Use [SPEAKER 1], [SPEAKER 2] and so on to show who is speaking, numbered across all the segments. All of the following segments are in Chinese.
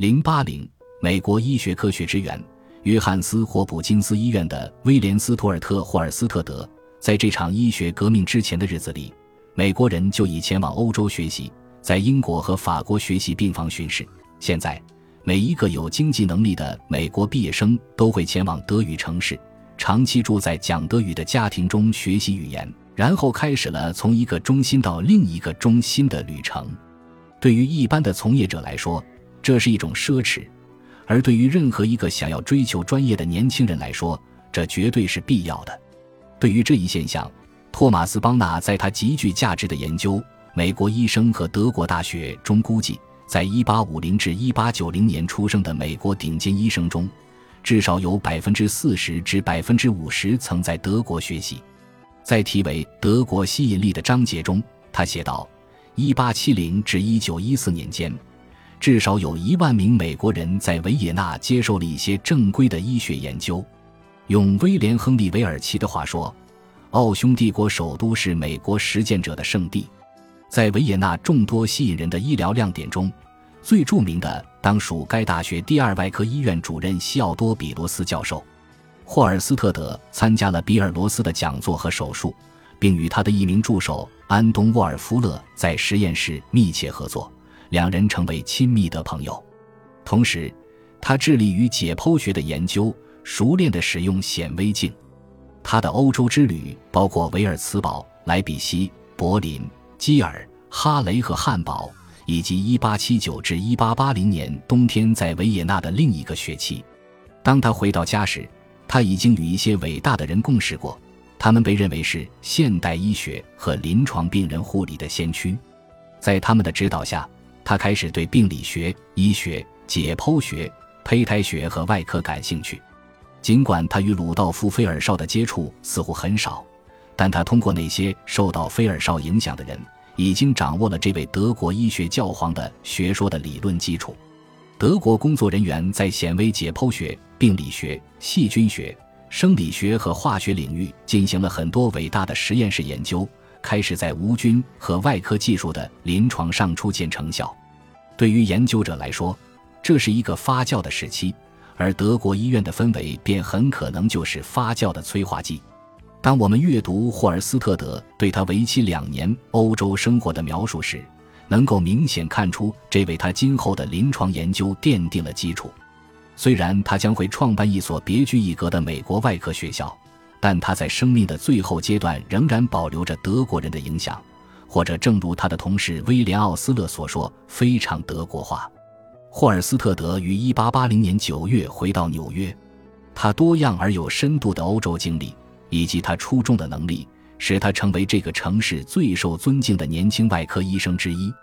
[SPEAKER 1] 零八零，美国医学科学之源，约翰斯霍普金斯医院的威廉斯图尔特霍尔斯特德，在这场医学革命之前的日子里，美国人就已前往欧洲学习，在英国和法国学习病房巡视。现在，每一个有经济能力的美国毕业生都会前往德语城市，长期住在讲德语的家庭中学习语言，然后开始了从一个中心到另一个中心的旅程。对于一般的从业者来说，这是一种奢侈，而对于任何一个想要追求专业的年轻人来说，这绝对是必要的。对于这一现象，托马斯·邦纳在他极具价值的研究《美国医生和德国大学》中估计，在1850至1890年出生的美国顶尖医生中，至少有40%至50%曾在德国学习。在题为《德国吸引力》的章节中，他写道：“1870 至1914年间。”至少有一万名美国人在维也纳接受了一些正规的医学研究。用威廉·亨利·韦尔奇的话说：“奥匈帝国首都是美国实践者的圣地。”在维也纳众多吸引人的医疗亮点中，最著名的当属该大学第二外科医院主任西奥多·比罗斯教授。霍尔斯特德参加了比尔罗斯的讲座和手术，并与他的一名助手安东·沃尔夫勒在实验室密切合作。两人成为亲密的朋友，同时，他致力于解剖学的研究，熟练地使用显微镜。他的欧洲之旅包括维尔茨堡、莱比锡、柏林、基尔、哈雷和汉堡，以及1879至1880年冬天在维也纳的另一个学期。当他回到家时，他已经与一些伟大的人共事过，他们被认为是现代医学和临床病人护理的先驱。在他们的指导下。他开始对病理学、医学、解剖学、胚胎学和外科感兴趣。尽管他与鲁道夫·菲尔绍的接触似乎很少，但他通过那些受到菲尔绍影响的人，已经掌握了这位德国医学教皇的学说的理论基础。德国工作人员在显微解剖学、病理学、细菌学、生理学和化学领域进行了很多伟大的实验室研究。开始在无菌和外科技术的临床上初见成效。对于研究者来说，这是一个发酵的时期，而德国医院的氛围便很可能就是发酵的催化剂。当我们阅读霍尔斯特德对他为期两年欧洲生活的描述时，能够明显看出这为他今后的临床研究奠定了基础。虽然他将会创办一所别具一格的美国外科学校。但他在生命的最后阶段仍然保留着德国人的影响，或者正如他的同事威廉·奥斯勒所说，非常德国化。霍尔斯特德于1880年9月回到纽约，他多样而有深度的欧洲经历以及他出众的能力，使他成为这个城市最受尊敬的年轻外科医生之一。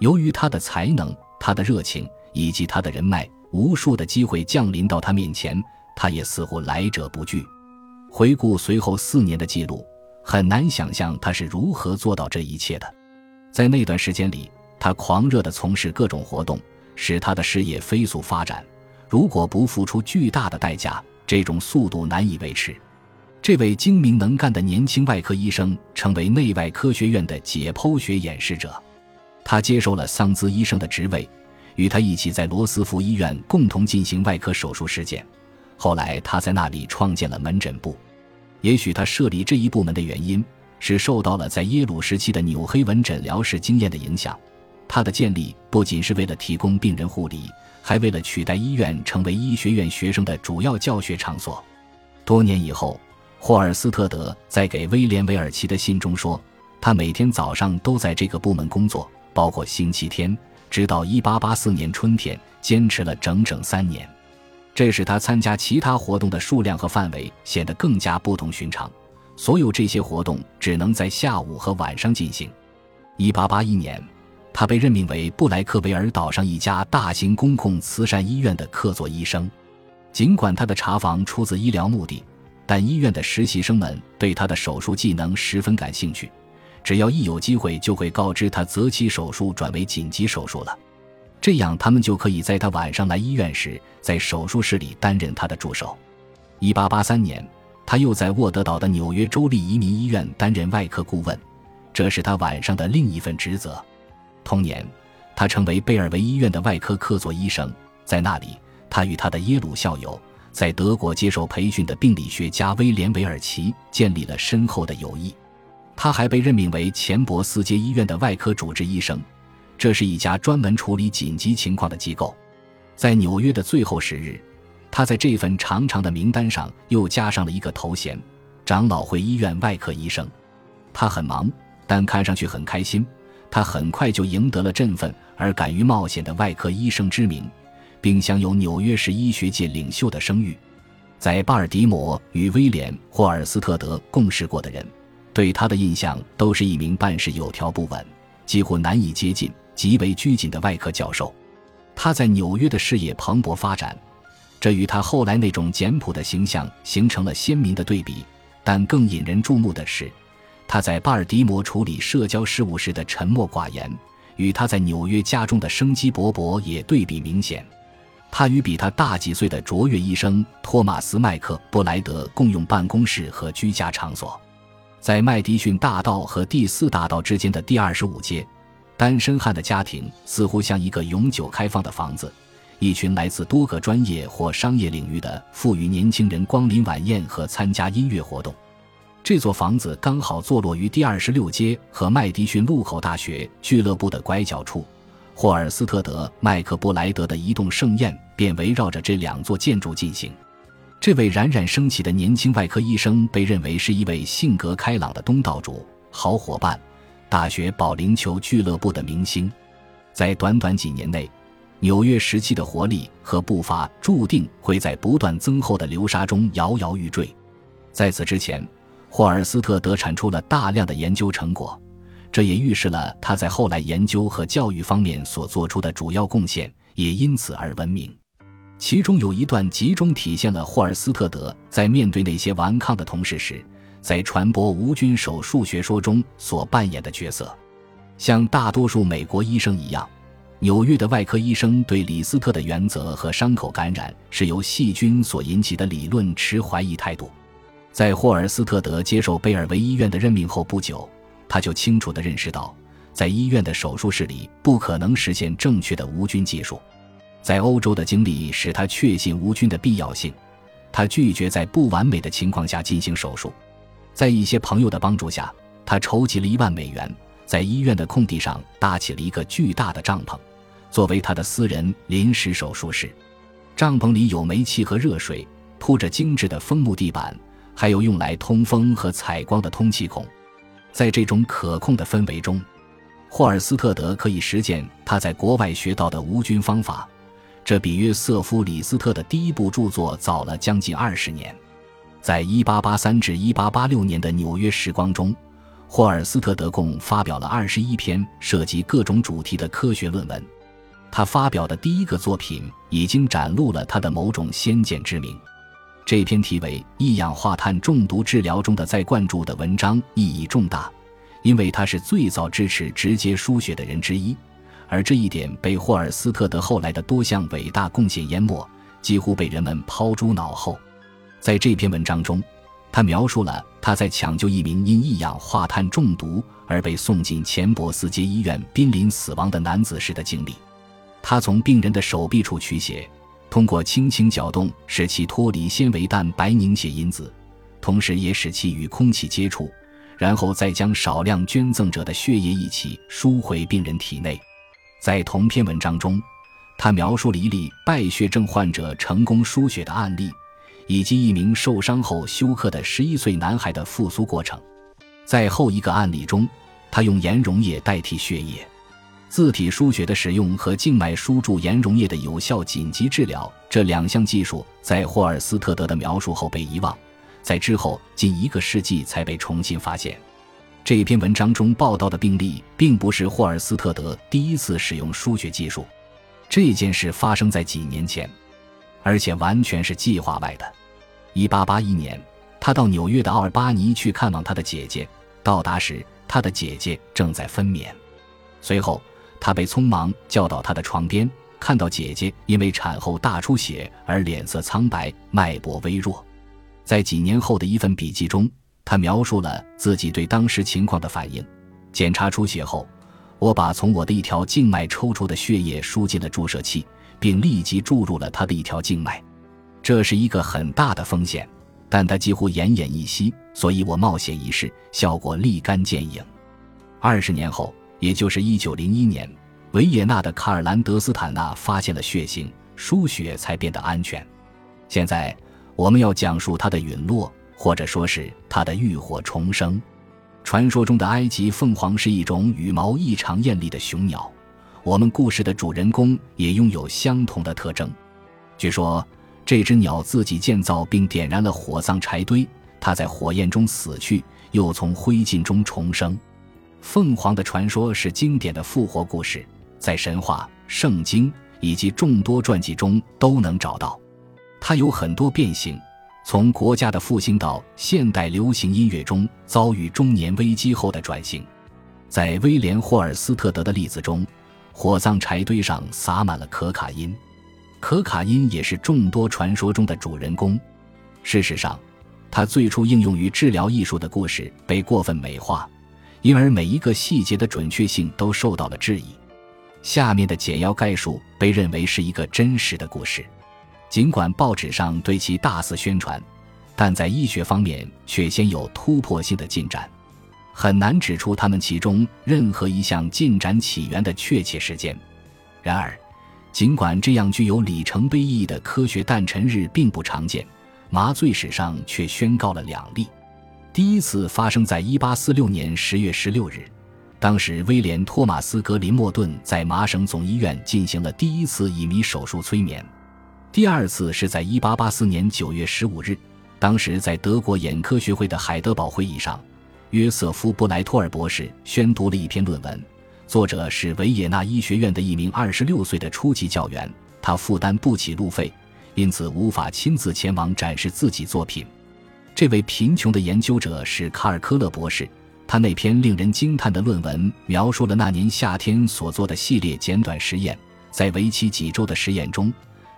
[SPEAKER 1] 由于他的才能、他的热情以及他的人脉，无数的机会降临到他面前，他也似乎来者不拒。回顾随后四年的记录，很难想象他是如何做到这一切的。在那段时间里，他狂热地从事各种活动，使他的事业飞速发展。如果不付出巨大的代价，这种速度难以维持。这位精明能干的年轻外科医生成为内外科学院的解剖学演示者。他接受了桑兹医生的职位，与他一起在罗斯福医院共同进行外科手术实践。后来，他在那里创建了门诊部。也许他设立这一部门的原因是受到了在耶鲁时期的纽黑文诊疗室经验的影响。他的建立不仅是为了提供病人护理，还为了取代医院成为医学院学生的主要教学场所。多年以后，霍尔斯特德在给威廉·韦尔奇的信中说：“他每天早上都在这个部门工作，包括星期天，直到1884年春天，坚持了整整三年。”这使他参加其他活动的数量和范围显得更加不同寻常。所有这些活动只能在下午和晚上进行。1881年，他被任命为布莱克维尔岛上一家大型公共慈善医院的客座医生。尽管他的查房出自医疗目的，但医院的实习生们对他的手术技能十分感兴趣。只要一有机会，就会告知他择期手术转为紧急手术了。这样，他们就可以在他晚上来医院时，在手术室里担任他的助手。1883年，他又在沃德岛的纽约州立移民医院担任外科顾问，这是他晚上的另一份职责。同年，他成为贝尔维医院的外科客座医生。在那里，他与他的耶鲁校友，在德国接受培训的病理学家威廉·韦尔奇建立了深厚的友谊。他还被任命为钱伯斯街医院的外科主治医生，这是一家专门处理紧急情况的机构。在纽约的最后十日，他在这份长长的名单上又加上了一个头衔——长老会医院外科医生。他很忙，但看上去很开心。他很快就赢得了振奋而敢于冒险的外科医生之名，并享有纽约市医学界领袖的声誉。在巴尔的摩与威廉·霍尔斯特德共事过的人，对他的印象都是一名办事有条不紊、几乎难以接近、极为拘谨的外科教授。他在纽约的事业蓬勃发展，这与他后来那种简朴的形象形成了鲜明的对比。但更引人注目的是。他在巴尔的摩处理社交事务时的沉默寡言，与他在纽约家中的生机勃勃也对比明显。他与比他大几岁的卓越医生托马斯·麦克布莱德共用办公室和居家场所，在麦迪逊大道和第四大道之间的第二十五街，单身汉的家庭似乎像一个永久开放的房子，一群来自多个专业或商业领域的富裕年轻人光临晚宴和参加音乐活动。这座房子刚好坐落于第二十六街和麦迪逊路口大学俱乐部的拐角处。霍尔斯特德·麦克布莱德的移动盛宴便围绕着这两座建筑进行。这位冉冉升起的年轻外科医生被认为是一位性格开朗的东道主、好伙伴、大学保龄球俱乐部的明星。在短短几年内，纽约时期的活力和步伐注定会在不断增厚的流沙中摇摇欲坠。在此之前。霍尔斯特德产出了大量的研究成果，这也预示了他在后来研究和教育方面所做出的主要贡献，也因此而闻名。其中有一段集中体现了霍尔斯特德在面对那些顽抗的同事时，在传播无菌手术学说中所扮演的角色。像大多数美国医生一样，纽约的外科医生对李斯特的原则和伤口感染是由细菌所引起的理论持怀疑态度。在霍尔斯特德接受贝尔维医院的任命后不久，他就清楚地认识到，在医院的手术室里不可能实现正确的无菌技术。在欧洲的经历使他确信无菌的必要性，他拒绝在不完美的情况下进行手术。在一些朋友的帮助下，他筹集了一万美元，在医院的空地上搭起了一个巨大的帐篷，作为他的私人临时手术室。帐篷里有煤气和热水，铺着精致的枫木地板。还有用来通风和采光的通气孔，在这种可控的氛围中，霍尔斯特德可以实践他在国外学到的无菌方法。这比约瑟夫·李斯特的第一部著作早了将近二十年。在1883至1886年的纽约时光中，霍尔斯特德共发表了二十一篇涉及各种主题的科学论文。他发表的第一个作品已经展露了他的某种先见之明。这篇题为《一氧化碳中毒治疗中的再灌注》的文章意义重大，因为他是最早支持直接输血的人之一，而这一点被霍尔斯特德后来的多项伟大贡献淹没，几乎被人们抛诸脑后。在这篇文章中，他描述了他在抢救一名因一氧化碳中毒而被送进钱伯斯街医院濒临死亡的男子时的经历。他从病人的手臂处取血。通过轻轻搅动，使其脱离纤维蛋白凝血因子，同时也使其与空气接触，然后再将少量捐赠者的血液一起输回病人体内。在同篇文章中，他描述了一例败血症患者成功输血的案例，以及一名受伤后休克的十一岁男孩的复苏过程。在后一个案例中，他用盐溶液代替血液。自体输血的使用和静脉输注盐溶液的有效紧急治疗这两项技术，在霍尔斯特德的描述后被遗忘，在之后近一个世纪才被重新发现。这篇文章中报道的病例，并不是霍尔斯特德第一次使用输血技术。这件事发生在几年前，而且完全是计划外的。1881年，他到纽约的奥尔巴尼去看望他的姐姐，到达时，他的姐姐正在分娩。随后。他被匆忙叫到他的床边，看到姐姐因为产后大出血而脸色苍白、脉搏微弱。在几年后的一份笔记中，他描述了自己对当时情况的反应：检查出血后，我把从我的一条静脉抽出的血液输进了注射器，并立即注入了他的一条静脉。这是一个很大的风险，但他几乎奄奄一息，所以我冒险一试，效果立竿见影。二十年后，也就是一九零一年，维也纳的卡尔兰德斯坦纳发现了血型，输血才变得安全。现在我们要讲述他的陨落，或者说是他的浴火重生。传说中的埃及凤凰是一种羽毛异常艳丽的雄鸟，我们故事的主人公也拥有相同的特征。据说。这只鸟自己建造并点燃了火葬柴堆，它在火焰中死去，又从灰烬中重生。凤凰的传说是经典的复活故事，在神话、圣经以及众多传记中都能找到。它有很多变形，从国家的复兴到现代流行音乐中遭遇中年危机后的转型。在威廉·霍尔斯特德的例子中，火葬柴堆上撒满了可卡因。可卡因也是众多传说中的主人公。事实上，它最初应用于治疗艺术的故事被过分美化，因而每一个细节的准确性都受到了质疑。下面的简要概述被认为是一个真实的故事，尽管报纸上对其大肆宣传，但在医学方面却先有突破性的进展，很难指出他们其中任何一项进展起源的确切时间。然而。尽管这样具有里程碑意义的科学诞辰日并不常见，麻醉史上却宣告了两例。第一次发生在1846年10月16日，当时威廉·托马斯·格林莫顿在麻省总医院进行了第一次乙醚手术催眠。第二次是在1884年9月15日，当时在德国眼科学会的海德堡会议上，约瑟夫·布莱托尔博士宣读了一篇论文。作者是维也纳医学院的一名二十六岁的初级教员，他负担不起路费，因此无法亲自前往展示自己作品。这位贫穷的研究者是卡尔科勒博士，他那篇令人惊叹的论文描述了那年夏天所做的系列简短实验。在为期几周的实验中，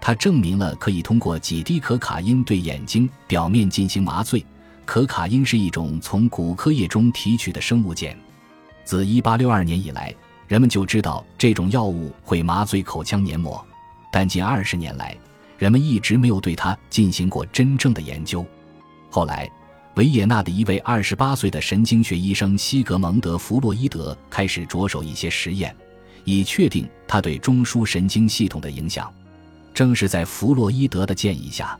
[SPEAKER 1] 他证明了可以通过几滴可卡因对眼睛表面进行麻醉。可卡因是一种从骨科液中提取的生物碱。自1862年以来，人们就知道这种药物会麻醉口腔黏膜，但近二十年来，人们一直没有对它进行过真正的研究。后来，维也纳的一位28岁的神经学医生西格蒙德·弗洛伊德开始着手一些实验，以确定它对中枢神经系统的影响。正是在弗洛伊德的建议下，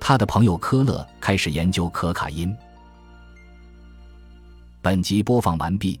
[SPEAKER 1] 他的朋友科勒开始研究可卡因。本集播放完毕。